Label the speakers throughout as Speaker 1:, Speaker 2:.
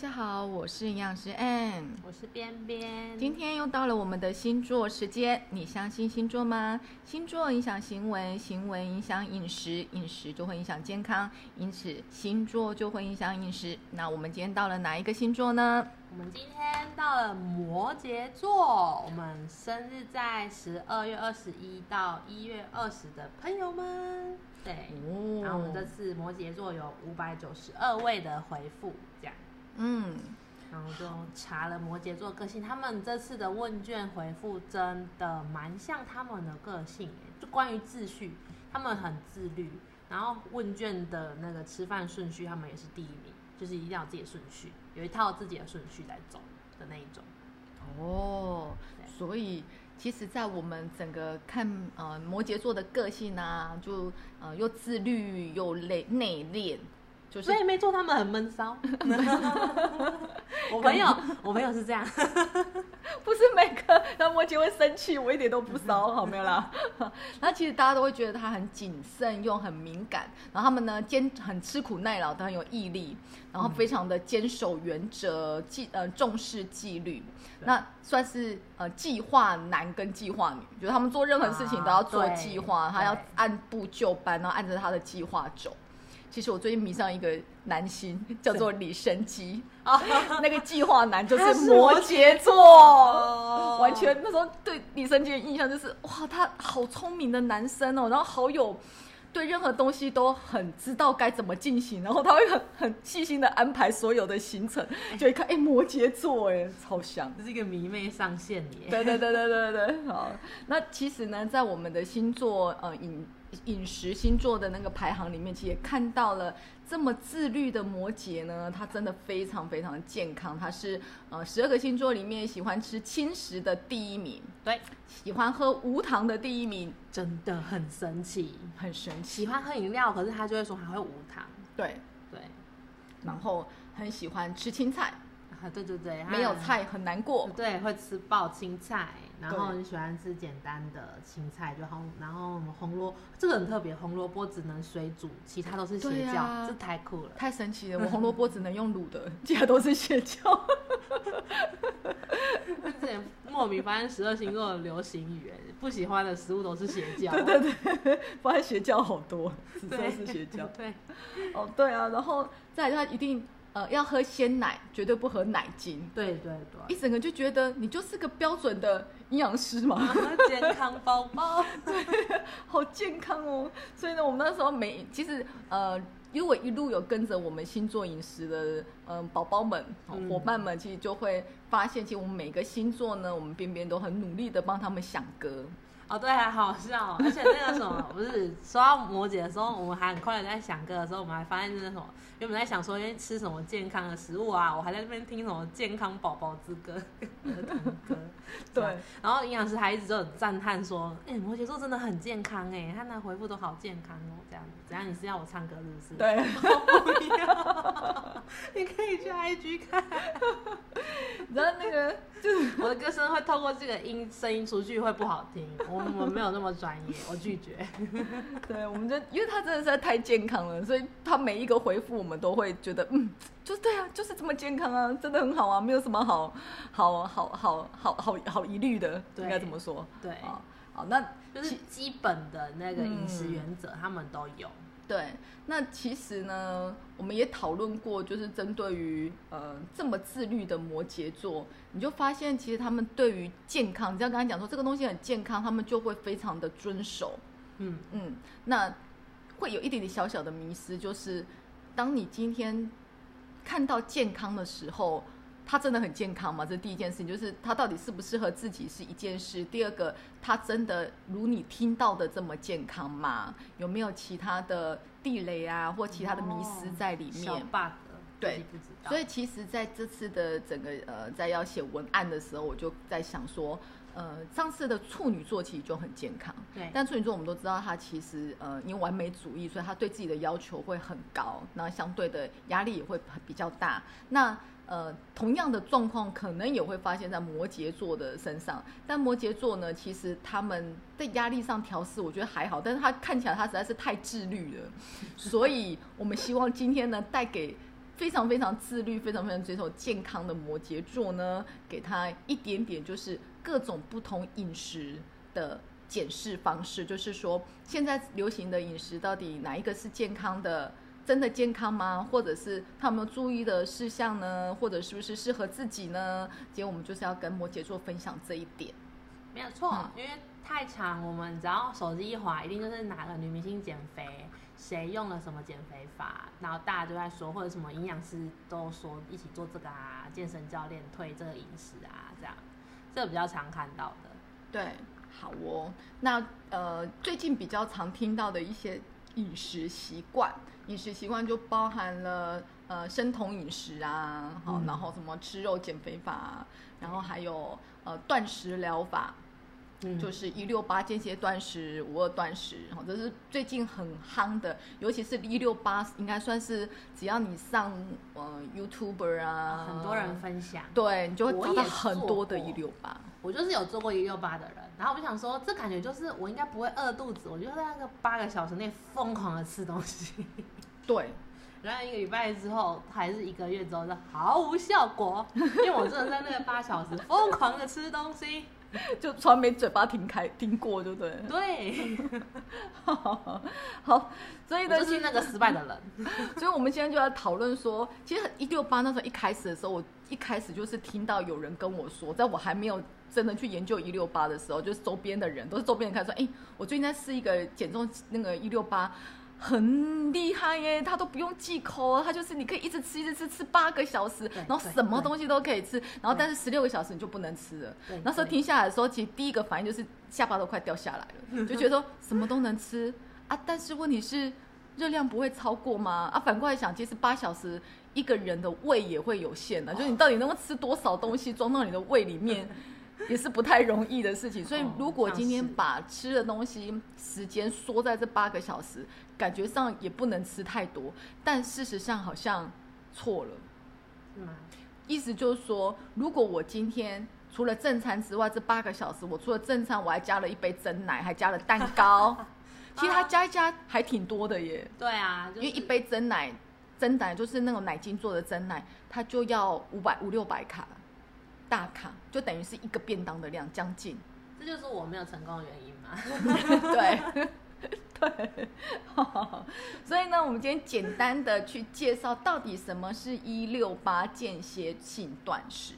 Speaker 1: 家好，我是营养师 Ann，
Speaker 2: 我是边边。
Speaker 1: 今天又到了我们的星座时间，你相信星座吗？星座影响行为，行为影响饮食，饮食就会影响健康，因此星座就会影响饮食。那我们今天到了哪一个星座呢？
Speaker 2: 我们今天到了摩羯座，我们生日在十二月二十一到一月二十的朋友们，对，
Speaker 1: 哦
Speaker 2: 然后我们这次摩羯座有五百九十二位的回复，这样，
Speaker 1: 嗯，
Speaker 2: 然后就查了摩羯座个性，他们这次的问卷回复真的蛮像他们的个性，就关于秩序，他们很自律，然后问卷的那个吃饭顺序，他们也是第一名，就是一定要自己的顺序，有一套自己的顺序在走的那一种。
Speaker 1: 哦，所以其实，在我们整个看呃摩羯座的个性啊，就呃又自律又内内敛，就是
Speaker 2: 所以没做，他们很闷骚。我朋友，我朋友是这样，
Speaker 1: 不是每个然后摩羯会生气，我一点都不骚，好没有啦。那其实大家都会觉得他很谨慎又很敏感，然后他们呢坚很吃苦耐劳，都很有毅力，然后非常的坚守原则，纪呃重视纪律。那算是呃计划男跟计划女，就是他们做任何事情都要做计划，他要按部就班，然后按着他的计划走。其实我最近迷上一个男星，叫做李生基啊，那个计划男就是摩
Speaker 2: 摩
Speaker 1: 羯座，
Speaker 2: 哦
Speaker 1: 完全那时候对李生基的印象就是哇，他好聪明的男生哦，然后好有对任何东西都很知道该怎么进行，然后他会很很细心的安排所有的行程，就一看哎摩羯座哎超像。
Speaker 2: 这是一个迷妹上线耶。
Speaker 1: 对对对对对对，好。那其实呢，在我们的星座呃饮饮食星座的那个排行里面，其实也看到了这么自律的摩羯呢，他真的非常非常健康，他是呃十二个星座里面喜欢吃轻食的第一名，
Speaker 2: 对，
Speaker 1: 喜欢喝无糖的第一名，
Speaker 2: 真的很神奇。
Speaker 1: 很神奇。
Speaker 2: 喜欢喝饮料，可是他就会说还会无糖。
Speaker 1: 对，
Speaker 2: 对，
Speaker 1: 然后很喜欢吃青菜，
Speaker 2: 啊，对对对，
Speaker 1: 没有菜很难过。
Speaker 2: 对，会吃爆青菜，然后
Speaker 1: 对
Speaker 2: 很喜欢吃简单的青菜，就红，然后我们红萝这个很特别，红萝卜只能水煮，其他都是
Speaker 1: 对
Speaker 2: 邪教，
Speaker 1: 啊
Speaker 2: 这太酷了。
Speaker 1: 太神奇了！我红 萝卜只能用卤的，其他都是邪教。
Speaker 2: 之前莫名发现十二星座的流行语，言不喜欢的食物都是邪教。
Speaker 1: 对对对，发现邪教好多，紫色是邪教。
Speaker 2: 对，
Speaker 1: 哦，对啊，然后再来他一定呃要喝鲜奶，绝对不喝奶精。
Speaker 2: 对对对
Speaker 1: 一整个就觉得你就是个标准的营养师嘛，
Speaker 2: 健康宝宝，对。
Speaker 1: 好健康哦。所以呢，我们那时候每其实呃，如果一路有跟着我们星座饮食的嗯宝宝们、伙伴们，其实就会发现，其实我们每个星座呢，我们边边都很努力的帮他们想歌。
Speaker 2: 哦，对，还好笑、哦，而且那个什么，不是说到摩羯的时候，我们还很快的在想歌的时候，我们还发现那什么，原本在想说，因为吃什么健康的食物啊，我还在那边听什么健康宝宝之歌、儿童歌，
Speaker 1: 对，
Speaker 2: 然后营养师还一直都很赞叹说，哎、摩羯座真的很健康哎，他那回复都好健康哦，这样子，怎样？你是要我唱歌是不是？，
Speaker 1: 对，
Speaker 2: 不要，你可以去 IG 看，
Speaker 1: 然后那个就是
Speaker 2: 我的歌声会透过这个音声音出去会不好听，我我们没有那么专业，我拒绝。
Speaker 1: 对，我们就因为他真的实在太健康了，所以他每一个回复我们都会觉得，嗯，就是对啊，就是这么健康啊，真的很好啊，没有什么好好好好好好好疑虑的，
Speaker 2: 对
Speaker 1: 应该怎么说？
Speaker 2: 对
Speaker 1: 啊，好，那
Speaker 2: 就是基本的那个饮食原则，他们都有。
Speaker 1: 对，那其实呢，我们也讨论过，就是针对于呃这么自律的摩羯座，你就发现其实他们对于健康，你只要跟他讲说这个东西很健康，他们就会非常的遵守。
Speaker 2: 嗯，
Speaker 1: 嗯，那会有一点点小小的迷失，就是当你今天看到健康的时候，他真的很健康吗？这是第一件事情，就是他到底适不适合自己是一件事。第二个，他真的如你听到的这么健康吗？有没有其他的地雷啊，或其他的迷失在里面？
Speaker 2: 小 bug，
Speaker 1: 对。所以其实在这次的整个呃，在要写文案的时候，我就在想说，呃，上次的处女座其实就很健康，
Speaker 2: 对，
Speaker 1: 但处女座我们都知道，他其实呃，因为完美主义，所以他对自己的要求会很高，那相对的压力也会比较大。那呃，同样的状况可能也会发现在摩羯座的身上，但摩羯座呢，其实他们在压力上调试，我觉得还好，但是他看起来他实在是太自律了，所以我们希望今天呢，带给非常非常自律、非常非常追求健康的摩羯座呢，给他一点点就是各种不同饮食的检视方式，就是说现在流行的饮食到底哪一个是健康的？真的健康吗？或者是他有没有注意的事项呢？或者是不是适合自己呢？今天我们就是要跟摩羯座分享这一点。
Speaker 2: 没有错，因为太长，我们只要手机一滑，一定就是哪个女明星减肥，谁用了什么减肥法，然后大家都在说，或者什么营养师都说一起做这个啊，健身教练推这个饮食啊，这样，这个比较常看到的。
Speaker 1: 对，好哦。那呃，最近比较常听到的一些饮食习惯。饮食习惯就包含了呃生酮饮食啊，好，然后什么吃肉减肥法，然后还有呃断食疗法，就是一六八间歇断食、五二断食，哈，这是最近很夯的，尤其是一六八，应该算是只要你上呃 YouTuber 啊，
Speaker 2: 很多人分享，
Speaker 1: 对，你就会找到很多的一六八。
Speaker 2: 我就是有做过一六八的人，然后我就想说，这感觉就是我应该不会饿肚子，我就在那个八个小时内疯狂的吃东西。
Speaker 1: 对，
Speaker 2: 然后一个礼拜之后，还是一个月之后，就毫无效果，因为我真的在那个八小时疯狂的吃东西，
Speaker 1: 就从来没嘴巴停开听过，对不对？
Speaker 2: 对，
Speaker 1: 好，所以呢，
Speaker 2: 是那个失败的人。
Speaker 1: 所以我们现在就在讨论说，其实一六八那时候一开始的时候，我一开始就是听到有人跟我说，在我还没有真的去研究一六八的时候，就是周边的人都是周边人开始说，哎，我最近在试一个减重那个一六八。很厉害耶，他都不用忌口，他就是你可以一直吃一直吃，吃八个小时，然后什么东西都可以吃，然后但是十六个小时你就不能吃了。那时候停下来的时候，其实第一个反应就是下巴都快掉下来了，就觉得说什么都能吃啊，但是问题是热量不会超过吗？啊，反过来想，其实八小时一个人的胃也会有限的，就是你到底能够吃多少东西装到你的胃里面？也是不太容易的事情，所以如果今天把吃的东西时间缩在这八个小时，感觉上也不能吃太多，但事实上好像错了，
Speaker 2: 是吗？
Speaker 1: 意思就是说，如果我今天除了正餐之外，这八个小时我除了正餐，我还加了一杯真奶，还加了蛋糕，其实它加一加还挺多的耶。
Speaker 2: 对啊，
Speaker 1: 因为一杯真奶，真奶就是那种奶精做的真奶，它就要五百五六百卡。大卡就等于是一个便当的量，将近。
Speaker 2: 这就是我没有成功的原因吗？
Speaker 1: 对，对。所以呢，我们今天简单的去介绍到底什么是一六八间歇性断食。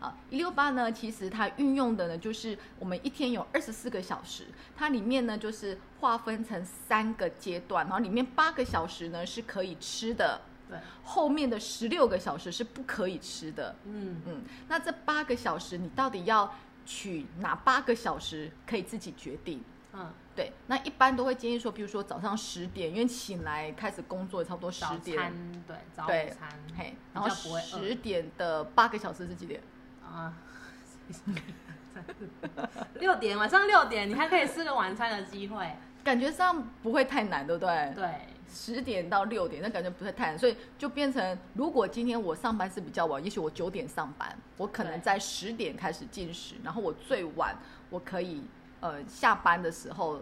Speaker 1: 啊，一六八呢，其实它运用的呢，就是我们一天有二十四个小时，它里面呢就是划分成三个阶段，然后里面八个小时呢是可以吃的。
Speaker 2: 对，
Speaker 1: 后面的十六个小时是不可以吃的。嗯嗯，那这八个小时你到底要取哪八个小时，可以自己决定。嗯，对，那一般都会建议说，比如说早上十点，因为醒来开始工作差不多十点。
Speaker 2: 对，早餐。
Speaker 1: 嘿，然后十点的八个小时是几点？啊，
Speaker 2: 六点，晚上六点，你还可以吃个晚餐的机会。
Speaker 1: 感觉上不会太难，对不对？
Speaker 2: 对。
Speaker 1: 十点到六点，那感觉不会太难，所以就变成，如果今天我上班是比较晚，也许我九点上班，我可能在十点开始进食，然后我最晚我可以呃下班的时候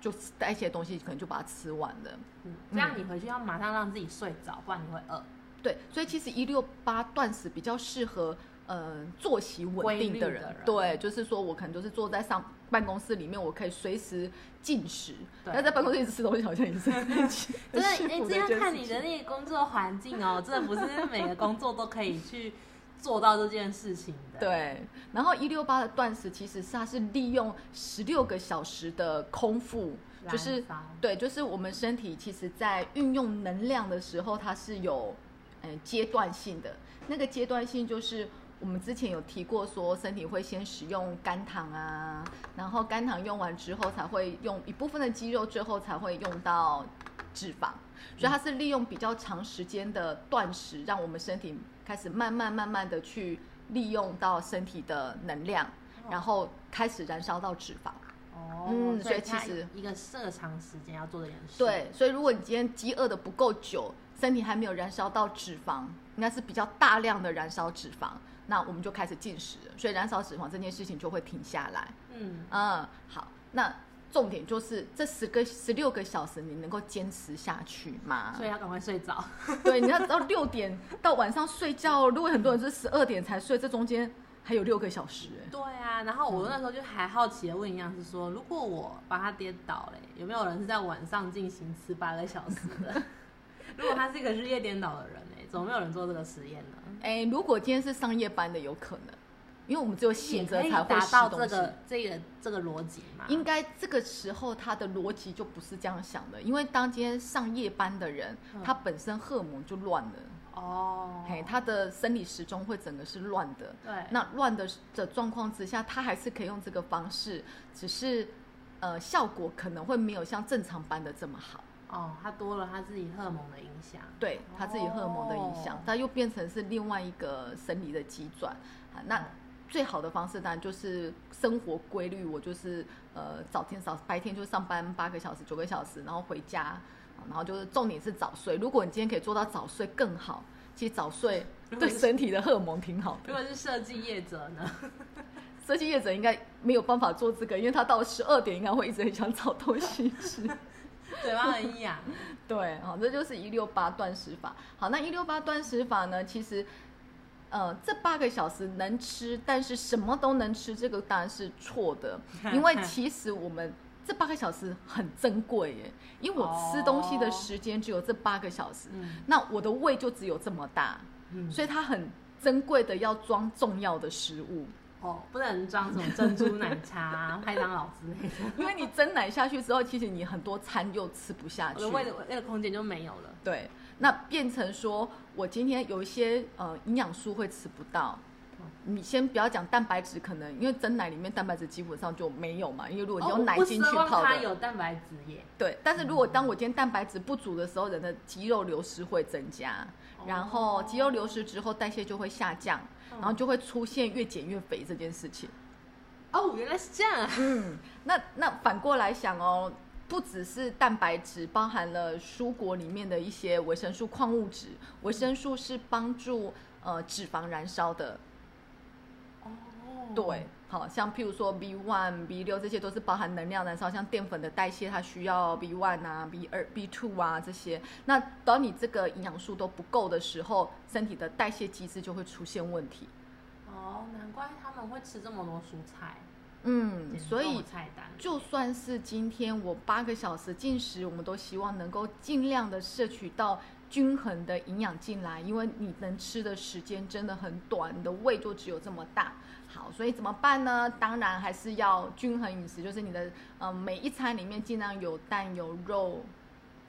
Speaker 1: 就带一些东西，可能就把它吃完了。
Speaker 2: 嗯，这样你回去要马上让自己睡着，不然你会饿。
Speaker 1: 对，所以其实一六八断食比较适合。嗯，作息稳定的人，对，就是说我可能就是坐在上办公室里面，我可以随时进食。那在办公室一直吃东西，好像也是 真的。
Speaker 2: 你这要看你的那个工作环境哦，真的不是每个工作都可以去做到这件事情的。
Speaker 1: 对。然后一六八的断食，其实是它是利用十六个小时的空腹，就是对，就是我们身体其实在运用能量的时候，它是有嗯阶段性的。那个阶段性就是。我们之前有提过，说身体会先使用肝糖啊，然后肝糖用完之后，才会用一部分的肌肉，最后才会用到脂肪。所以它是利用比较长时间的断食，让我们身体开始慢慢慢慢的去利用到身体的能量，然后开始燃烧到脂肪。
Speaker 2: 哦，嗯，所以其实一个设长时间要做的点事。
Speaker 1: 对，所以如果你今天饥饿的不够久，身体还没有燃烧到脂肪，应该是比较大量的燃烧脂肪。那我们就开始进食，所以燃烧脂肪这件事情就会停下来。嗯嗯，好，那重点就是这十个十六个小时你能够坚持下去吗？
Speaker 2: 所以要赶快睡着。
Speaker 1: 对，你要到六点到晚上睡觉，如果很多人是十二点才睡，这中间还有六个小时、哎
Speaker 2: 对啊，然后我那时候就还好奇的问营养师说，如果我把他跌倒嘞，有没有人是在晚上进行吃八个小时的？如果他是一个日夜颠倒的人哎，怎么没有人做这个实验呢？
Speaker 1: 哎、如果今天是上夜班的，有可能，因为我们只有醒着
Speaker 2: 也可以
Speaker 1: 才会
Speaker 2: 达到。这个这个这个逻辑嘛？
Speaker 1: 应该这个时候他的逻辑就不是这样想的，因为当今天上夜班的人，
Speaker 2: 嗯
Speaker 1: 他本身荷尔蒙就乱了，
Speaker 2: 哦，
Speaker 1: 嘿，他的生理时钟会整个是乱的。
Speaker 2: 对，
Speaker 1: 那乱的的状况之下，他还是可以用这个方式，只是呃效果可能会没有像正常班的这么好。
Speaker 2: 哦，他多了他自己荷尔蒙的影响。
Speaker 1: 对他自己荷尔蒙的影响
Speaker 2: 哦，
Speaker 1: 它又变成是另外一个生理的急转啊。那最好的方式当然就是生活规律，我就是呃早天早白天就上班八个小时九个小时，然后回家，啊然后就是重点是早睡。如果你今天可以做到早睡更好，其实早睡对身体的荷尔蒙挺好的。
Speaker 2: 如果是设计业者呢？
Speaker 1: 设计业者应该没有办法做这个，因为他到十二点应该会一直很想找东西吃。
Speaker 2: 嘴巴很痒。
Speaker 1: 对，好，这就是一六八断食法。好，那一六八断食法呢，其实，呃，这八个小时能吃，但是什么都能吃，这个当然是错的，因为其实我们这八个小时很珍贵耶，因为我吃东西的时间只有这八个小时，
Speaker 2: 嗯
Speaker 1: 那我的胃就只有这么大，
Speaker 2: 嗯，
Speaker 1: 所以它很珍贵的要装重要的食物。
Speaker 2: 哦，不能装什么珍珠奶茶、麦当劳之类的，
Speaker 1: 因为你蒸奶下去之后，其实你很多餐又吃不下去
Speaker 2: 我的。胃的胃的空间就没有了。
Speaker 1: 对，那变成说我今天有一些呃营养素会吃不到。你先不要讲蛋白质，可能因为真奶里面蛋白质基本上就没有嘛，因为如果你
Speaker 2: 哦
Speaker 1: 用奶精去泡的，
Speaker 2: 它有蛋白质耶。
Speaker 1: 对。但是如果当我今天蛋白质不足的时候，人的肌肉流失会增加，然后肌肉流失之后代谢就会下降，然后就会出现越减越肥这件事情。
Speaker 2: 哦，原来是这样啊。
Speaker 1: 嗯，那那反过来想哦，不只是蛋白质，包含了蔬果里面的一些维生素、矿物质。维生素是帮助呃脂肪燃烧的，
Speaker 2: 哦，
Speaker 1: 对，好像譬如说 B one、B 六这些都是包含能量燃烧，像淀粉的代谢，它需要 B one 啊、B 二、B two 啊这些。那当你这个营养素都不够的时候，身体的代谢机制就会出现问题。
Speaker 2: 哦，难怪他们会吃这么多蔬菜。
Speaker 1: 嗯，所以
Speaker 2: 菜单
Speaker 1: 就算是今天我八个小时进食，我们都希望能够尽量的摄取到均衡的营养进来，因为你能吃的时间真的很短，你的胃就只有这么大。好，所以怎么办呢？当然还是要均衡饮食，就是你的呃每一餐里面尽量有蛋、有肉、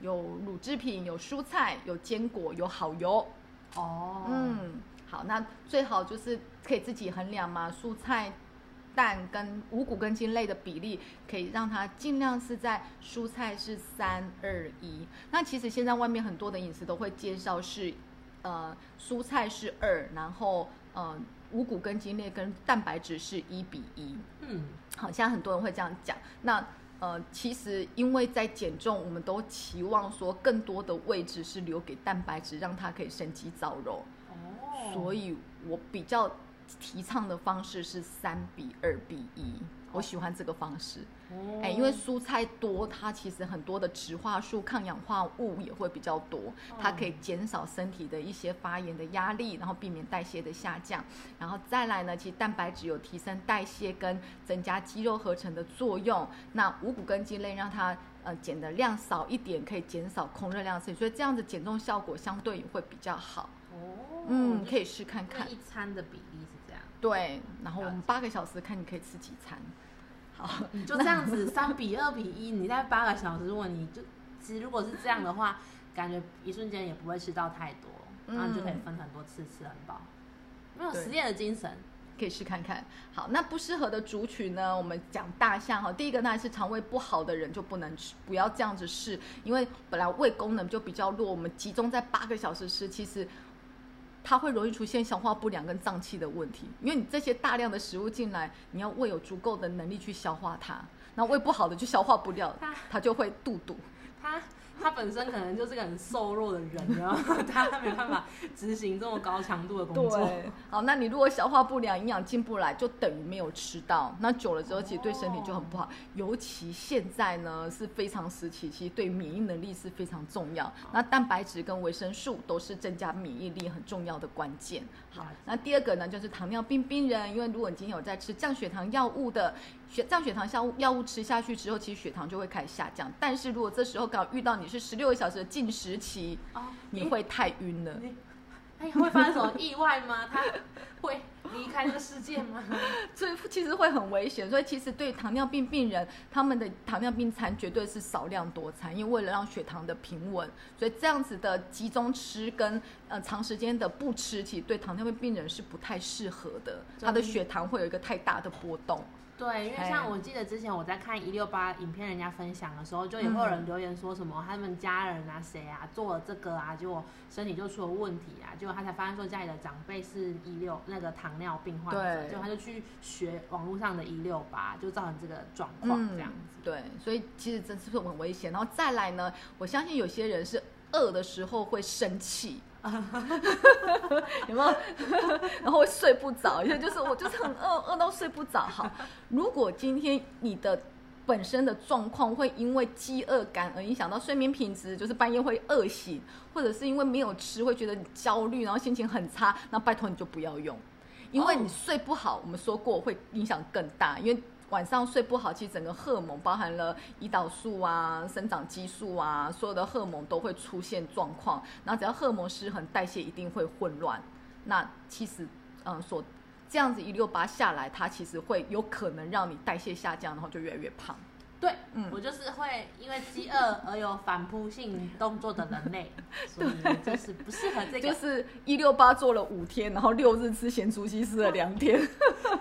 Speaker 1: 有乳制品、有蔬菜、有坚果、有好油。
Speaker 2: 哦，
Speaker 1: 嗯，好，那最好就是可以自己衡量嘛，蔬菜、蛋跟五谷根茎类的比例，可以让它尽量是在蔬菜是三二一。那其实现在外面很多的饮食都会介绍是，呃，蔬菜是二，然后呃五谷根茎类跟蛋白质是一比一。
Speaker 2: 嗯，
Speaker 1: 好像很多人会这样讲。那呃，其实因为在减重，我们都期望说更多的位置是留给蛋白质，让它可以生肌造肉。
Speaker 2: 哦，
Speaker 1: 所以我比较提倡的方式是三比二比一，我喜欢这个方式。
Speaker 2: 哦，
Speaker 1: 哎、因为蔬菜多，它其实很多的植化素、抗氧化物也会比较多，它可以减少身体的一些发炎的压力，然后避免代谢的下降。然后再来呢，其实蛋白质有提升代谢跟增加肌肉合成的作用。那五谷根茎类让它呃减的量少一点，可以减少空热量摄取，所以这样子减重效果相对也会比较好。
Speaker 2: 哦，
Speaker 1: 嗯，可以试看看。
Speaker 2: 一餐的比例
Speaker 1: 对，然后我们八个小时看你可以吃几餐。好，
Speaker 2: 你就这样子三比二比一，你在八个小时，如果你就其实如果是这样的话，感觉一瞬间也不会吃到太多，然后你就可以分很多次吃很饱，没有
Speaker 1: 对
Speaker 2: 实验的精神。
Speaker 1: 可以试看看。好，那不适合的族群呢？我们讲大象哈，第一个当然是肠胃不好的人就不能吃，不要这样子试，因为本来胃功能就比较弱，我们集中在八个小时吃，其实它会容易出现消化不良跟胀气的问题，因为你这些大量的食物进来，你要胃有足够的能力去消化它，那胃不好的就消化不掉
Speaker 2: 它，
Speaker 1: 它就会肚肚。
Speaker 2: 他他本身可能就是个很瘦弱的人，然后 他没办法执行这么高强度的工作。
Speaker 1: 对，好，那你如果消化不良，营养进不来，就等于没有吃到。那久了之后，其实对身体就很不好。尤其现在呢，是非常时期，其实对免疫能力是非常重要。那蛋白质跟维生素都是增加免疫力很重要的关键。好，那第二个呢，就是糖尿病病人，因为如果你今天有在吃降血糖药物的。血降血糖药物药物吃下去之后，其实血糖就会开始下降。但是如果这时候刚好遇到你是十六个小时的进食期，你会太晕了。
Speaker 2: 哎，会发生什么意外吗？他会离开这世界吗？
Speaker 1: 所以其实会很危险。所以其实对糖尿病病人，他们的糖尿病餐绝对是少量多餐，因为为了让血糖的平稳，所以这样子的集中吃跟呃长时间的不吃，其实对糖尿病病人是不太适合的。他的血糖会有一个太大的波动。
Speaker 2: 对，因为像我记得之前我在看一六八影片，人家分享的时候，就也会有人留言说什么他们家人啊谁啊做了这个啊，结果身体就出了问题啊，结果他才发现说家里的长辈是一六那个糖尿病患者，就他就去学网络上的一六八，就造成这个状况这样子。
Speaker 1: 对，所以其实真是很危险。然后再来呢，我相信有些人是饿的时候会生气。有没有？然后会睡不着，因为就是我就是很饿，饿到睡不着。好，如果今天你的本身的状况会因为饥饿感而影响到睡眠品质，就是半夜会饿醒，或者是因为没有吃会觉得焦虑，然后心情很差，那拜托你就不要用，因为你睡不好，我们说过会影响更大，因为。晚上睡不好，其实整个荷尔蒙包含了胰岛素啊、生长激素啊，所有的荷尔蒙都会出现状况。然后只要荷尔蒙失衡，代谢一定会混乱。那其实，嗯，所这样子一六八下来，它其实会有可能让你代谢下降，然后就越来越胖。
Speaker 2: 对，嗯，我就是会因为饥饿而有反扑性动作的人类，所以就是不适合这个。
Speaker 1: 就是一六八做了五天，然后六日吃咸猪西吃了两天，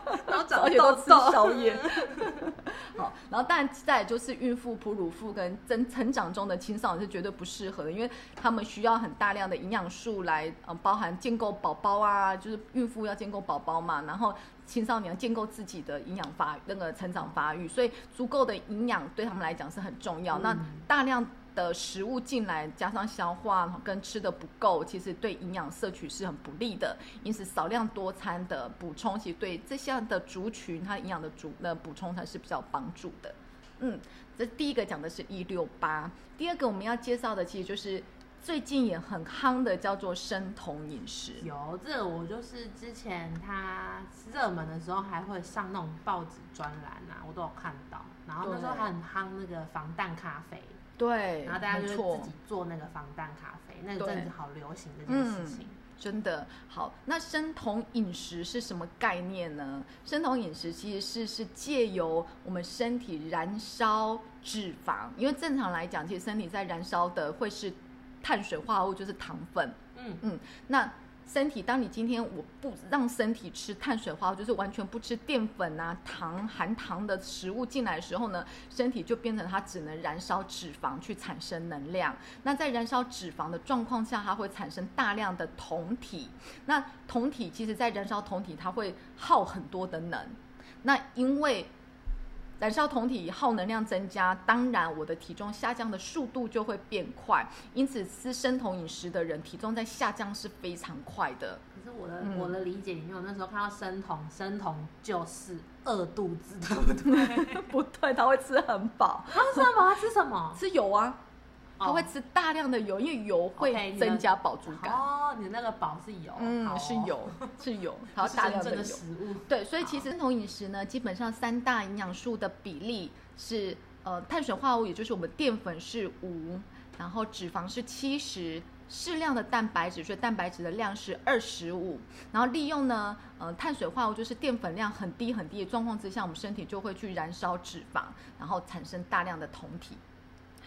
Speaker 2: 然后而且都
Speaker 1: 吃宵夜。好，然后当然再就是孕妇、哺乳妇跟增成长中的青少年是绝对不适合的，因为他们需要很大量的营养素来，嗯，包含建构宝宝啊，就是孕妇要建构宝宝嘛，然后。青少年建构自己的营养发那个成长发育，所以足够的营养对他们来讲是很重要。那大量的食物进来，加上消化跟吃的不够，其实对营养摄取是很不利的。因此，少量多餐的补充，其实对这项的族群，它营养的主的补充才是比较帮助的。嗯，这第一个讲的是一六八，第二个我们要介绍的其实就是。最近也很夯的叫做生酮饮食，
Speaker 2: 有这个我就是之前它热门的时候还会上那种报纸专栏啊，我都有看到。然后那时候还很夯那个防弹咖啡，
Speaker 1: 对，
Speaker 2: 然后大家就自己做那个防弹咖啡，那阵子好流行这件事情。
Speaker 1: 真的好，那生酮饮食是什么概念呢？生酮饮食其实是是借由我们身体燃烧脂肪，因为正常来讲，其实身体在燃烧的会是。碳水化合物就是糖分，嗯嗯，那身体当你今天我不让身体吃碳水化合物，就是完全不吃淀粉啊、糖含糖的食物进来的时候呢，身体就变成它只能燃烧脂肪去产生能量。那在燃烧脂肪的状况下，它会产生大量的酮体。那酮体其实在燃烧酮体，它会耗很多的能。那因为燃烧酮体耗能量增加，当然我的体重下降的速度就会变快。因此吃生酮饮食的人，体重在下降是非常快的。
Speaker 2: 可是我的我的理解里面，我那时候看到生酮，生酮就是饿肚子，对不对？
Speaker 1: 不对，他会吃很饱。
Speaker 2: 他吃很饱，他吃什么？
Speaker 1: 吃油啊。他会吃大量的油，因为油会增加饱足感。
Speaker 2: 哦，你那个饱是油，
Speaker 1: 嗯，是油，是油，它大量的油。对，所以其实生酮饮食呢，基本上三大营养素的比例是，呃，碳水化合物，也就是我们淀粉是五，然后脂肪是七十，适量的蛋白质，所以蛋白质的量是二十五，然后利用呢，呃，碳水化合物就是淀粉量很低很低的状况之下，我们身体就会去燃烧脂肪，然后产生大量的酮体。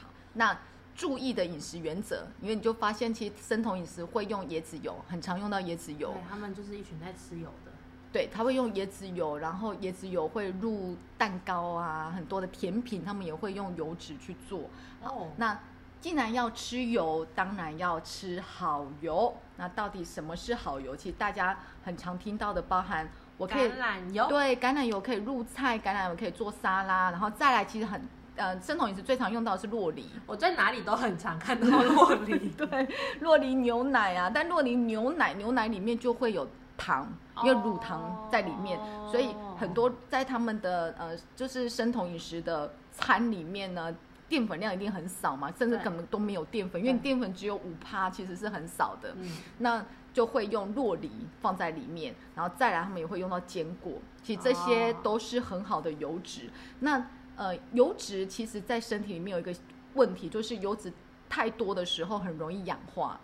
Speaker 1: 好，那。注意的饮食原则，因为你就发现，其实生酮饮食会用椰子油，很常用到椰子油。
Speaker 2: 对，他们就是一群在吃油的。
Speaker 1: 对，他会用椰子油，然后椰子油会入蛋糕啊，很多的甜品，他们也会用油脂去做。哦。那既然要吃油，当然要吃好油。那到底什么是好油？其实大家很常听到的，包含我可以
Speaker 2: 橄榄油，
Speaker 1: 对橄榄油可以入菜，橄榄油可以做沙拉，然后再来其实很呃生酮饮食最常用到的是洛梨。
Speaker 2: 我在哪里都很常看到洛梨。
Speaker 1: 对，洛梨牛奶啊，但洛梨牛奶牛奶里面就会有糖，因为乳糖在里面，
Speaker 2: 哦
Speaker 1: 所以很多在他们的呃就是生酮饮食的餐里面呢。淀粉量一定很少嘛，甚至
Speaker 2: 对
Speaker 1: 根本都没有淀粉，因为
Speaker 2: 对
Speaker 1: 淀粉只有五趴，其实是很少的。
Speaker 2: 嗯，
Speaker 1: 那就会用洛梨放在里面，然后再来他们也会用到坚果，其实这些
Speaker 2: 哦
Speaker 1: 都是很好的油脂。那呃，油脂其实在身体里面有一个问题，就是油脂太多的时候很容易氧化。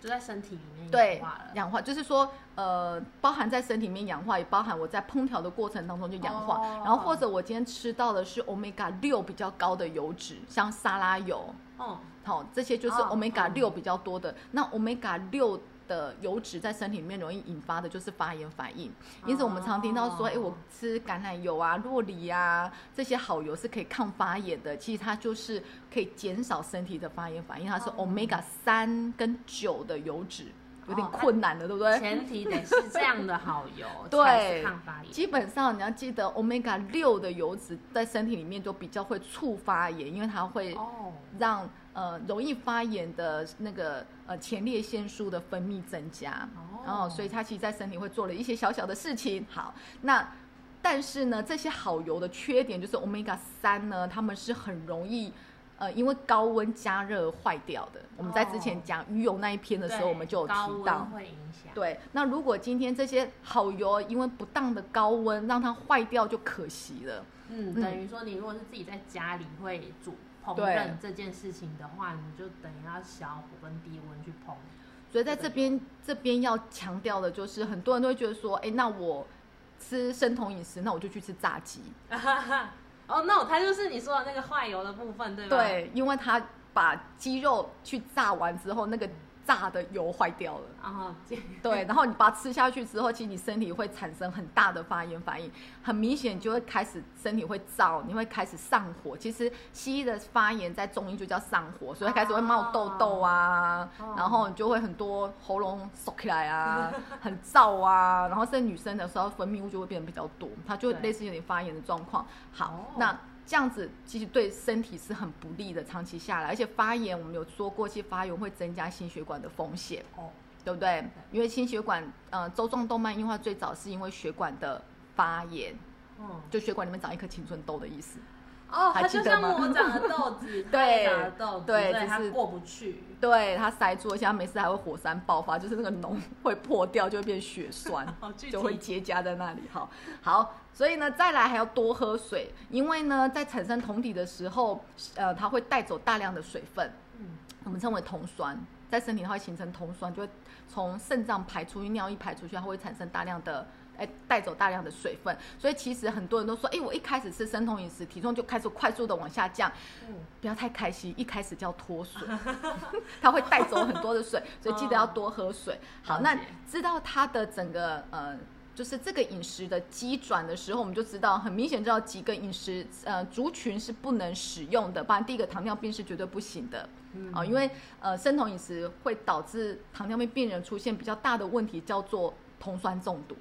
Speaker 2: 就在身体里面
Speaker 1: 对
Speaker 2: 氧化了。
Speaker 1: 氧化就是说，呃，包含在身体里面氧化，也包含我在烹调的过程当中就氧化。
Speaker 2: 哦
Speaker 1: 然后或者我今天吃到的是 omega 六比较高的油脂，像沙拉油，
Speaker 2: 哦，
Speaker 1: 好，这些就是
Speaker 2: 哦
Speaker 1: omega
Speaker 2: 哦
Speaker 1: 六比较多的。那 omega 六的油脂在身体里面容易引发的就是发炎反应，因此我们常听到说，
Speaker 2: 哦
Speaker 1: 哎、我吃橄榄油啊、洛梨啊这些好油是可以抗发炎的，其实它就是可以减少身体的发炎反应，它是
Speaker 2: 哦
Speaker 1: omega 三跟九的油脂。有点困难了，对不对？
Speaker 2: 前提得是这样的好油，
Speaker 1: 对
Speaker 2: 抗发炎。
Speaker 1: 基本上你要记得，omega 六的油脂在身体里面就比较会促发炎，因为它会
Speaker 2: 哦，
Speaker 1: 让呃容易发炎的那个呃前列腺素的分泌增加，
Speaker 2: 哦
Speaker 1: 然后所以它其实在身体会做了一些小小的事情。好，那但是呢，这些好油的缺点就是 omega 三呢，它们是很容易。呃，因为高温加热坏掉的。我们在之前
Speaker 2: 哦
Speaker 1: 讲鱼油那一篇的时候，我们就有提到
Speaker 2: 温。会影响。
Speaker 1: 对，那如果今天这些好油因为不当的高温让它坏掉，就可惜了。
Speaker 2: 嗯，
Speaker 1: 嗯
Speaker 2: 等于说你如果是自己在家里会煮烹饪这件事情的话，你就等于要小火跟低温去烹。
Speaker 1: 所以在这边这边要强调的就是，很多人都会觉得说，哎，那我吃生酮饮食，那我就去吃炸鸡。
Speaker 2: 哦、no，它就是你说的那个坏油的部分，对吧？，
Speaker 1: 对，因为它把鸡肉去炸完之后，那个炸的油坏掉了。
Speaker 2: 然后这
Speaker 1: 对，然后你把它吃下去之后，其实你身体会产生很大的发炎反应，很明显就会开始身体会燥，你会开始上火。其实西医的发炎在中医就叫上火，所以开始会冒痘痘啊，
Speaker 2: 哦
Speaker 1: 然后你就会很多喉咙缩起来啊，很燥啊，然后甚至女生的时候分泌物就会变得比较多，它就类似有点发炎的状况。好，
Speaker 2: 哦
Speaker 1: 那。这样子其实对身体是很不利的，长期下来，而且发炎我们有说过，其实发炎会增加心血管的风险。
Speaker 2: 哦，
Speaker 1: 对不对？因为心血管呃周状动脉硬化最早是因为血管的发炎，
Speaker 2: 嗯，
Speaker 1: 就血管里面长一颗青春痘的意思。
Speaker 2: 哦，
Speaker 1: 还
Speaker 2: 它就像
Speaker 1: 记得吗
Speaker 2: 我长了痘 子，
Speaker 1: 对
Speaker 2: 也长了痘子，
Speaker 1: 对只是
Speaker 2: 过不去。
Speaker 1: 对，它塞住，而且它没事还会火山爆发，就是那个脓会破掉，就会变血栓
Speaker 2: 好具体
Speaker 1: 就会结痂在那里。好，好，所以呢，再来还要多喝水，因为呢，在产生酮体的时候，呃，它会带走大量的水分，
Speaker 2: 嗯，
Speaker 1: 我们称为酮酸，在身体它会形成酮酸，就会从肾脏排出去，尿液排出去，它会产生大量的。哎，带走大量的水分，所以其实很多人都说，哎，我一开始吃生酮饮食，体重就开始快速的往下降，
Speaker 2: 嗯
Speaker 1: 不要太开心，一开始叫脱水，它会带走很多的水，所以记得要多喝水。好，那知道它的整个呃。就是这个饮食的机转的时候，我们就知道很明显知道几个饮食呃族群是不能使用的。不然，第一个糖尿病是绝对不行的，
Speaker 2: 嗯
Speaker 1: 啊、因为呃生酮饮食会导致糖尿病病人出现比较大的问题，叫做酮酸中毒。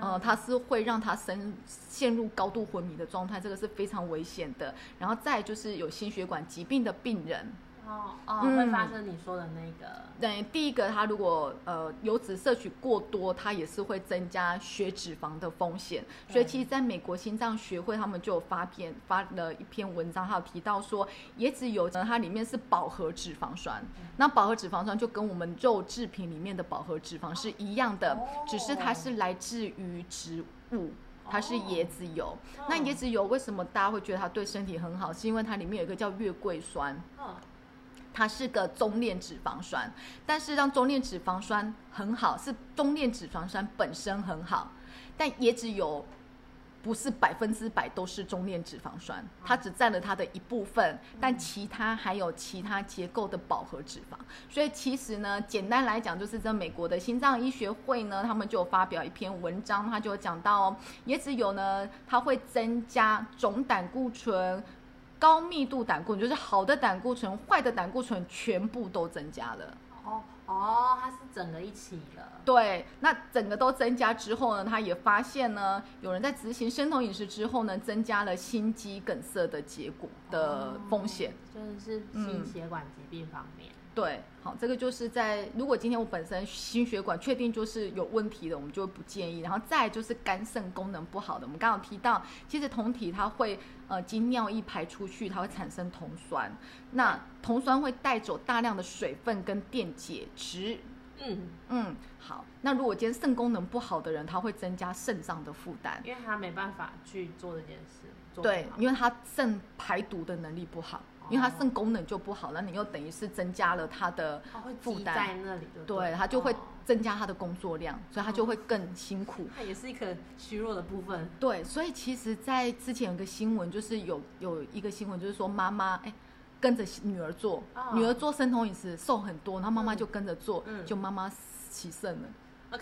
Speaker 1: 呃，
Speaker 2: 啊
Speaker 1: 它是会让他身陷入高度昏迷的状态，这个是非常危险的。然后再就是有心血管疾病的病人，
Speaker 2: 哦哦，
Speaker 1: 嗯。
Speaker 2: 会发生你说的那个，
Speaker 1: 对，第一个它如果呃油脂摄取过多，它也是会增加血脂肪的风险。所以其实在美国心脏学会他们就有发篇发了一篇文章，还有提到说椰子油呢，它里面是饱和脂肪酸，那饱和脂肪酸就跟我们肉制品里面的饱和脂肪是一样的，
Speaker 2: 哦
Speaker 1: 只是它是来自于植物。它是椰子油，
Speaker 2: 哦。
Speaker 1: 那椰子油为什么大家会觉得它对身体很好？是因为它里面有一个叫月桂酸，
Speaker 2: 嗯
Speaker 1: 它是个中链脂肪酸，但是让中链脂肪酸很好，是中链脂肪酸本身很好，但椰子油不是百分之百都是中链脂肪酸，它只占了它的一部分，但其他还有其他结构的饱和脂肪。所以其实呢，简单来讲，就是在美国的心脏医学会呢，他们就有发表一篇文章，他就有讲到哦，椰子油呢，它会增加总胆固醇。高密度胆固醇就是好的胆固醇，坏的胆固醇全部都增加了。
Speaker 2: 哦哦，它是整个一起了。
Speaker 1: 对，那整个都增加之后呢，他也发现呢，有人在执行生酮饮食之后呢，增加了心肌梗塞的结果的风险。
Speaker 2: 就是心血管疾病方面。
Speaker 1: 对，好，这个就是在如果今天我本身心血管确定就是有问题的，我们就不建议。然后再就是肝肾功能不好的，我们刚刚提到，其实酮体它会呃经尿液排出去，它会产生酮酸，那酮酸会带走大量的水分跟电解质。
Speaker 2: 嗯
Speaker 1: 嗯，好，那如果今天肾功能不好的人，他会增加肾脏的负担，
Speaker 2: 因为他没办法去做这件事。
Speaker 1: 对，因为他肾排毒的能力不好。因为它肾功能就不好，那你又等于是增加了它的负担
Speaker 2: 在那里，
Speaker 1: 对，它就会增加它的工作量，所以它就会更辛苦。
Speaker 2: 它也是一个虚弱的部分。
Speaker 1: 对，所以其实，在之前有个新闻，就是有有一个新闻，就是说妈妈哎跟着女儿做，女儿做生酮饮食瘦很多，然后妈妈就跟着做，就妈妈起肾了。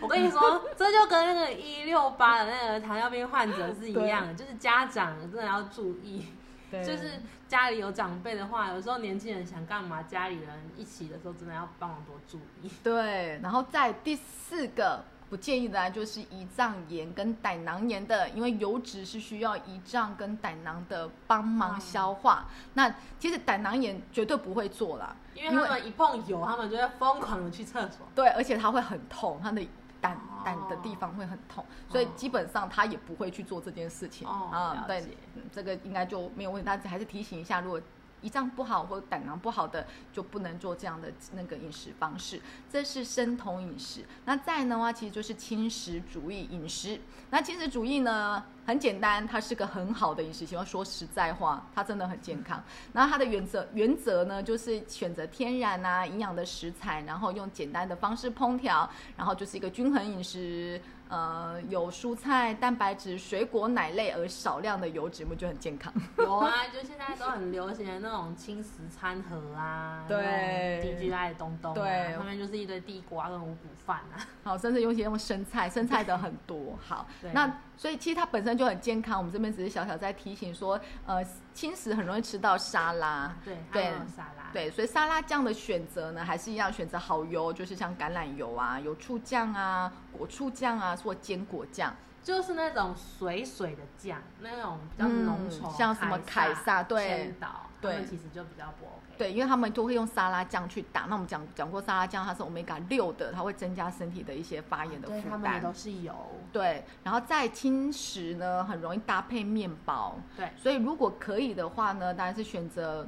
Speaker 2: 我跟你说，这就跟那个一六八的那个糖尿病患者是一样的，就是家长真的要注意。就是家里有长辈的话，有时候年轻人想干嘛，家里人一起的时候，真的要帮忙多注意。
Speaker 1: 对，然后在第四个不建议的，就是胰脏炎跟胆囊炎的，因为油脂是需要胰脏跟胆囊的帮忙消化。那其实胆囊炎绝对不会做啦，
Speaker 2: 因为他们一碰油，他们就会疯狂的去厕所。
Speaker 1: 对，而且他会很痛，他的。胆胆的地方会很痛，所以基本上他也不会去做这件事情
Speaker 2: 啊。对，
Speaker 1: 这个应该就没有问题。但是还是提醒一下，如果胰脏不好或胆囊不好的，就不能做这样的那个饮食方式。这是生酮饮食。那再的话，其实就是轻食主义饮食。那轻食主义呢？很简单，它是个很好的饮食习惯。说实在话，它真的很健康。然后它的原则原则呢，就是选择天然啊、营养的食材，然后用简单的方式烹调，然后就是一个均衡饮食。呃，有蔬菜、蛋白质、水果、奶类，而少量的油脂，我觉得很健康。
Speaker 2: 有啊，就现在都很流行的那种轻食餐盒啊，
Speaker 1: 对
Speaker 2: ，D G I 的东东，对，上面就是一堆地瓜跟五谷饭啊。
Speaker 1: 好，甚至有些用生菜，生菜的很多。好，那所以其实它本身就很健康。我们这边只是小小在提醒说，呃，轻食很容易吃到沙拉，
Speaker 2: 对，对，沙拉，
Speaker 1: 对，所以沙拉酱的选择呢，还是一样选择好油，就是像橄榄油啊，有醋酱啊，果醋酱啊。或坚果酱，
Speaker 2: 就是那种水水的酱，那种比较浓稠，
Speaker 1: 像什么凯撒、
Speaker 2: 对，对，其实就比较不 OK。
Speaker 1: 对，因为他们都会用沙拉酱去打。那我们讲讲过，沙拉酱它是 omega 六的，它会增加身体的一些发炎的负担。
Speaker 2: 他们都是油。
Speaker 1: 对，然后再轻食呢，很容易搭配面包。
Speaker 2: 对，
Speaker 1: 所以如果可以的话呢，当然是选择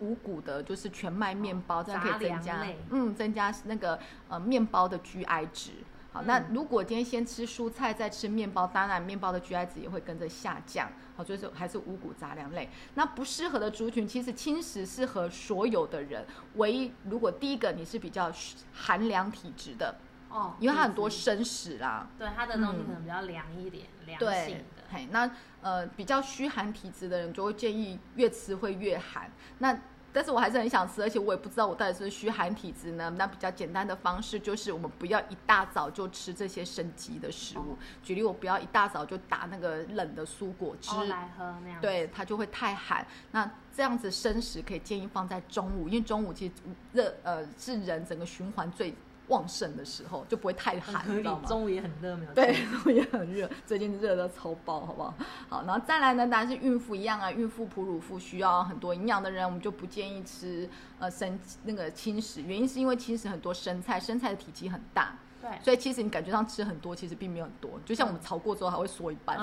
Speaker 1: 五谷的，就是全麦面包，这样可以增加，嗯，增加那个呃面包的 GI 值。好那如果今天先吃蔬菜再吃面包，当然面包的 GI 值也会跟着下降。好，所以说还是五谷杂粮类。那不适合的族群，其实轻食适合所有的人。唯一如果第一个你是比较寒凉体质的
Speaker 2: 哦，
Speaker 1: 因为它很多生食啦，
Speaker 2: 对它的东西可能比较凉一点，凉性的。
Speaker 1: 嘿，那呃比较虚寒体质的人就会建议越吃会越寒。那但是我还是很想吃，而且我也不知道我到底是虚寒体质呢。那比较简单的方式就是，我们不要一大早就吃这些生机的食物。举例，我不要一大早就打那个冷的蔬果汁
Speaker 2: 来喝那样，
Speaker 1: 对它就会太寒。那这样子生食可以建议放在中午，因为中午其实热呃是人整个循环最。旺盛的时候就不会太寒，知道吗？
Speaker 2: 中午也很热，没有？
Speaker 1: 对，中午也很热，最近热的超爆，好不好？好，然后再来呢，当然是孕妇一样啊，孕妇、哺乳妇需要很多营养的人，我们就不建议吃呃生那个轻食，原因是因为轻食很多生菜，生菜的体积很大，
Speaker 2: 对，
Speaker 1: 所以其实你感觉上吃很多，其实并没有很多，就像我们炒过之后还会缩一半，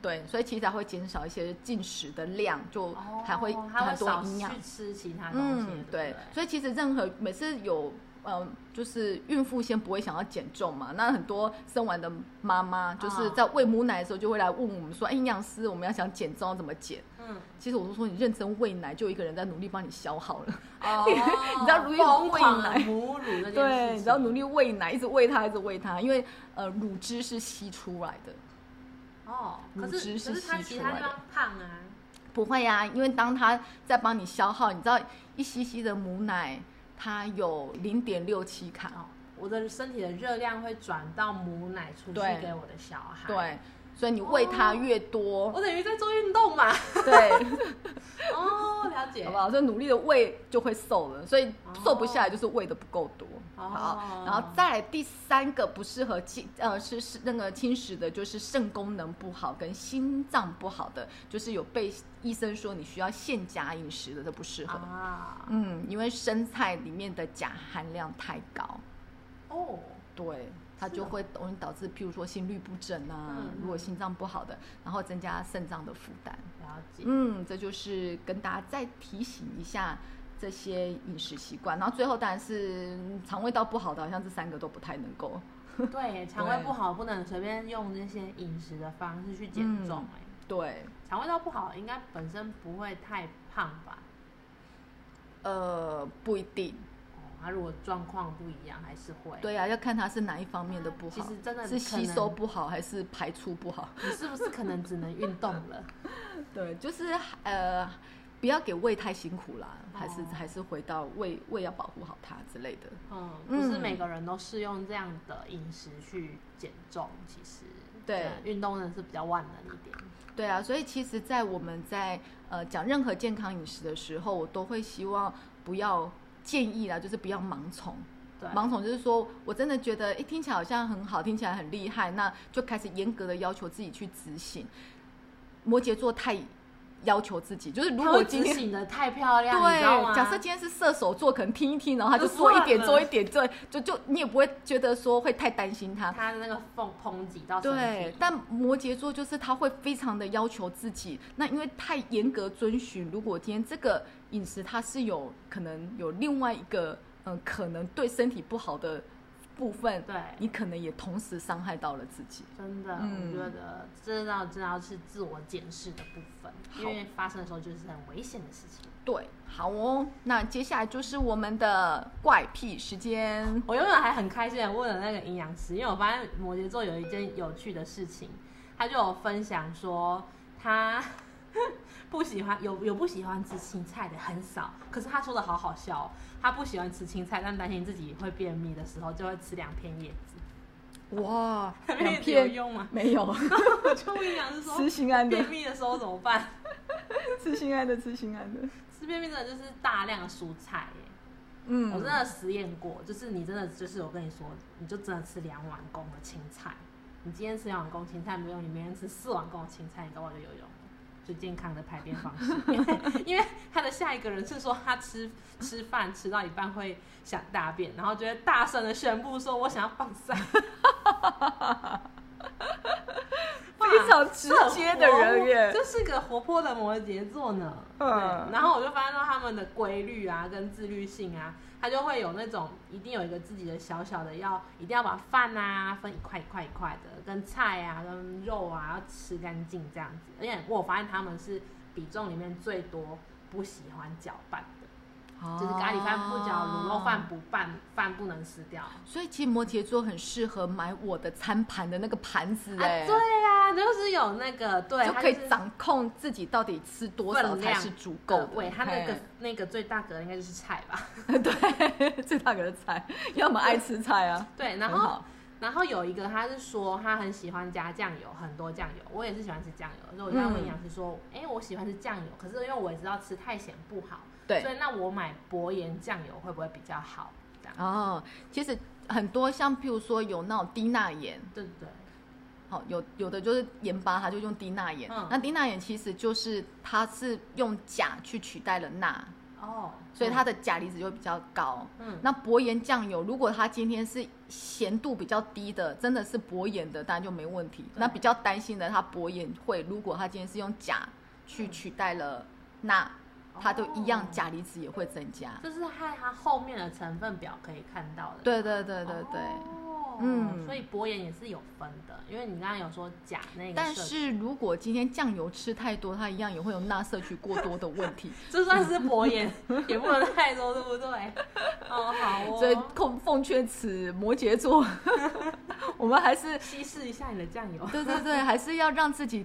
Speaker 1: 对，所以其实还会减少一些进食的量，就还会很多营养
Speaker 2: 去吃其他东西，对，
Speaker 1: 所以其实任何每次有。嗯，就是孕妇先不会想要减重嘛，那很多生完的妈妈就是在喂母奶的时候就会来问我们说，哎，营养师，我们要想减重要怎么减？嗯，其实我都说你认真喂奶，就一个人在努力帮你消耗了。哦，你知道努力喂奶，
Speaker 2: 母乳
Speaker 1: 对，你知道努力喂奶，一直喂它，一直喂它，因为呃乳汁是吸出来的。
Speaker 2: 哦，乳
Speaker 1: 汁是吸出来的。
Speaker 2: 胖啊？
Speaker 1: 不会呀，因为当他在帮你消耗，你知道一吸吸的母奶。它有零点六七卡哦，
Speaker 2: 我的身体的热量会转到母奶出去给我的小孩。
Speaker 1: 对，所以你喂它越多，
Speaker 2: 我等于在做运动嘛。
Speaker 1: 对，
Speaker 2: 哦，了解好。
Speaker 1: 不好？所以努力的喂就会瘦了，所以瘦不下来就是喂的不够多。
Speaker 2: 哦
Speaker 1: 好，然后再来第三个不适合侵呃是是那个侵蚀的，就是肾功能不好跟心脏不好的，就是有被医生说你需要限钾饮食的，都不适合。
Speaker 2: 啊，
Speaker 1: 嗯，因为生菜里面的钾含量太高，
Speaker 2: 哦，
Speaker 1: 对，它就会容易导致，譬如说心律不整啊，
Speaker 2: 嗯
Speaker 1: 如果心脏不好的，然后增加肾脏的负担。
Speaker 2: 了解。
Speaker 1: 嗯，这就是跟大家再提醒一下这些饮食习惯。然后最后当然是嗯肠胃道不好的，好像这三个都不太能够。
Speaker 2: 对，肠胃不好不能随便用这些饮食的方式去减重、
Speaker 1: 嗯
Speaker 2: 哎、
Speaker 1: 对，
Speaker 2: 肠胃道不好应该本身不会太胖吧？
Speaker 1: 呃，不一定。
Speaker 2: 哦，他如果状况不一样，还是会。，
Speaker 1: 对啊，要看他是哪一方面的不好。
Speaker 2: 其实真的
Speaker 1: 是吸收不好还是排出不好？
Speaker 2: 你是不是可能只能运动了？
Speaker 1: 对，就是呃，不要给胃太辛苦啦，还是
Speaker 2: 哦
Speaker 1: 还是回到胃胃要保护好它之类的。
Speaker 2: 嗯，不是
Speaker 1: 嗯
Speaker 2: 每个人都适用这样的饮食去减重，其实
Speaker 1: 对
Speaker 2: 运动呢是比较万能一点。
Speaker 1: 对啊，所以其实，在我们在呃讲任何健康饮食的时候，我都会希望不要建议啦，就是不要盲从。
Speaker 2: 对，
Speaker 1: 盲从就是说我真的觉得，哎，听起来好像很好，听起来很厉害，那就开始严格的要求自己去执行。摩羯座太要求自己，就是如果今天
Speaker 2: 执行的太漂亮？
Speaker 1: 对，假设今天是射手座，可能听一听，然后他就
Speaker 2: 就
Speaker 1: 做一点做一点，对，就就你也不会觉得说会太担心他。
Speaker 2: 他的那个缝抨击到
Speaker 1: 对但摩羯座就是他会非常的要求自己，那因为太严格遵循，如果今天这个饮食它是有可能有另外一个嗯、呃可能对身体不好的部分，
Speaker 2: 对
Speaker 1: 你可能也同时伤害到了自己。
Speaker 2: 真的，
Speaker 1: 嗯
Speaker 2: 我觉得这要真的要是自我检视的部分，因为发生的时候就是很危险的事情。
Speaker 1: 对，好哦，那接下来就是我们的怪癖时间。
Speaker 2: 我原本还很开心的问了那个营养师，因为我发现摩羯座有一件有趣的事情，他就有分享说他不喜欢有有不喜欢吃青菜的很少，可是他说的好好笑、哦，他不喜欢吃青菜，但担心自己会便秘的时候，就会吃两片叶子。
Speaker 1: 哇，两
Speaker 2: 叶子有用吗？
Speaker 1: 没有，
Speaker 2: 我就问营养师说，
Speaker 1: 吃心安的
Speaker 2: 便，秘的时候怎么办？
Speaker 1: 吃心安的，吃心安的。
Speaker 2: 吃便秘真的就是大量的蔬菜耶。
Speaker 1: 嗯，
Speaker 2: 我真的实验过，就是你真的就是我跟你说，你就真的吃两碗公的青菜。你今天吃两碗公青菜没用，你明天吃四碗公的青菜，你搞不好就有用了。最健康的排便方式，因为因为他的下一个人是说他吃吃饭吃到一半会想大便，然后就会大声的宣布说：“我想要放散。”
Speaker 1: 非常 直接的人耶。
Speaker 2: 这是个活泼的摩羯座呢。
Speaker 1: 嗯
Speaker 2: 对，然后我就发现到他们的规律啊，跟自律性啊，他就会有那种一定有一个自己的小小的要，一定要把饭啊分一块一块一块的，跟菜啊跟肉啊要吃干净这样子。而且我发现他们是比重里面最多不喜欢搅拌的，就是咖喱饭不嚼，卤肉饭不拌，饭不能吃掉。
Speaker 1: 所以其实摩羯座很适合买我的餐盘的那个盘子
Speaker 2: 啊，
Speaker 1: 哎、
Speaker 2: 对呀、就是有那个对，
Speaker 1: 就可以掌控自己到底吃多少才是足够的。
Speaker 2: 对，它那个那个最大格应该就是菜吧。
Speaker 1: 对最大格的菜，要么爱吃菜啊。
Speaker 2: 对，然后然后有一个他是说他很喜欢加酱油，很多酱油，我也是喜欢吃酱油，所以我就要问营养师说，哎、我喜欢吃酱油，可是因为我也知道吃太咸不好，所以那我买薄盐酱油会不会比较好？这样，
Speaker 1: 哦，其实很多像譬如说有那种低钠盐，
Speaker 2: 对对
Speaker 1: 好、有有的就是盐巴，它就用低钠盐。
Speaker 2: 嗯。
Speaker 1: 那低钠盐其实就是它是用钾去取代了钠，
Speaker 2: 哦，
Speaker 1: 所以它的钾离子就会比较高。
Speaker 2: 嗯。
Speaker 1: 那薄盐酱油，如果它今天是咸度比较低的，真的是薄盐的，当然就没问题。那比较担心的，它薄盐会，如果它今天是用钾去取代了钠，它都一样
Speaker 2: 哦
Speaker 1: 钾离子也会增加。
Speaker 2: 这是在它后面的成分表可以看到的。
Speaker 1: 对对对对对。
Speaker 2: 哦、
Speaker 1: 嗯
Speaker 2: 所以薄盐也是有分的，因为你刚刚有说钾那个
Speaker 1: 但，是如果今天酱油吃太多，它一样也会有钠摄取过多的问题。
Speaker 2: 就算是薄盐 也不能太多，对不对？哦，好哦，
Speaker 1: 所以奉奉劝此摩羯座，我们还是
Speaker 2: 稀释一下你的酱油。
Speaker 1: 对对对，还是要让自己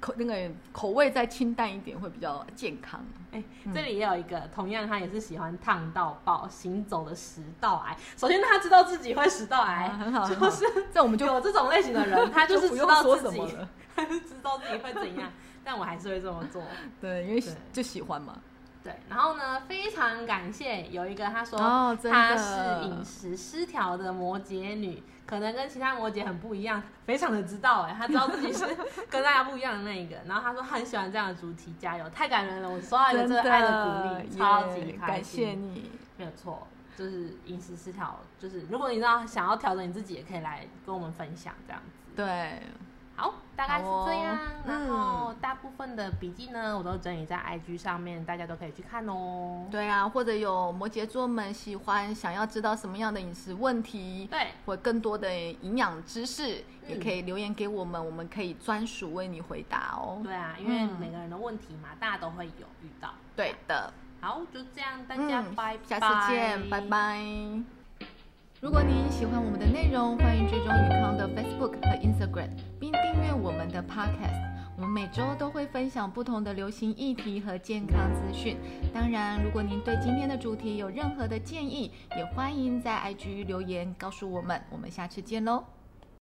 Speaker 1: 口那个口味再清淡一点，会比较健康。
Speaker 2: 哎、这里也有一个，同样他也是喜欢烫到爆、行走的食道癌。首先他知道自己会食道癌，
Speaker 1: 啊很好，
Speaker 2: 就是
Speaker 1: 这我们就
Speaker 2: 有这种类型的人，他就是知道自己 他就知道自己会怎样，但我还是会这么做。
Speaker 1: 对，因为就喜欢嘛。
Speaker 2: 对，然后呢，非常感谢有一个他说
Speaker 1: 哦
Speaker 2: 他是饮食失调的摩羯女，可能跟其他摩羯很不一样，非常的知道哎，他知道自己是 跟大家不一样的那一个，然后他说很喜欢这样的主题，加油，太感人了，我收到一个这
Speaker 1: 真
Speaker 2: 的爱的鼓励，超级开
Speaker 1: 感谢
Speaker 2: 心，
Speaker 1: 你。
Speaker 2: 没有错。就是饮食失调，就是如果你知道想要调整你自己，也可以来跟我们分享这样子。
Speaker 1: 对，
Speaker 2: 好，大概是这样。
Speaker 1: 哦
Speaker 2: 然后大部分的笔记呢，我都整理在 IG 上面，大家都可以去看哦。
Speaker 1: 对啊，或者有摩羯座们喜欢想要知道什么样的饮食问题，
Speaker 2: 对，
Speaker 1: 或更多的营养知识，
Speaker 2: 嗯
Speaker 1: 也可以留言给我们，我们可以专属为你回答哦。
Speaker 2: 对啊，因为
Speaker 1: 嗯
Speaker 2: 每个人的问题嘛，大家都会有遇到。
Speaker 1: 对的，
Speaker 2: 好，就这样，大家拜，
Speaker 1: 下次见，拜。拜。如果您喜欢我们的内容，欢迎追踪宇康的 Facebook 和 Instagram，并订阅我们的 Podcast。我们每周都会分享不同的流行议题和健康资讯。当然，如果您对今天的主题有任何的建议，也欢迎在 IG 留言告诉我们。我们下次见喽。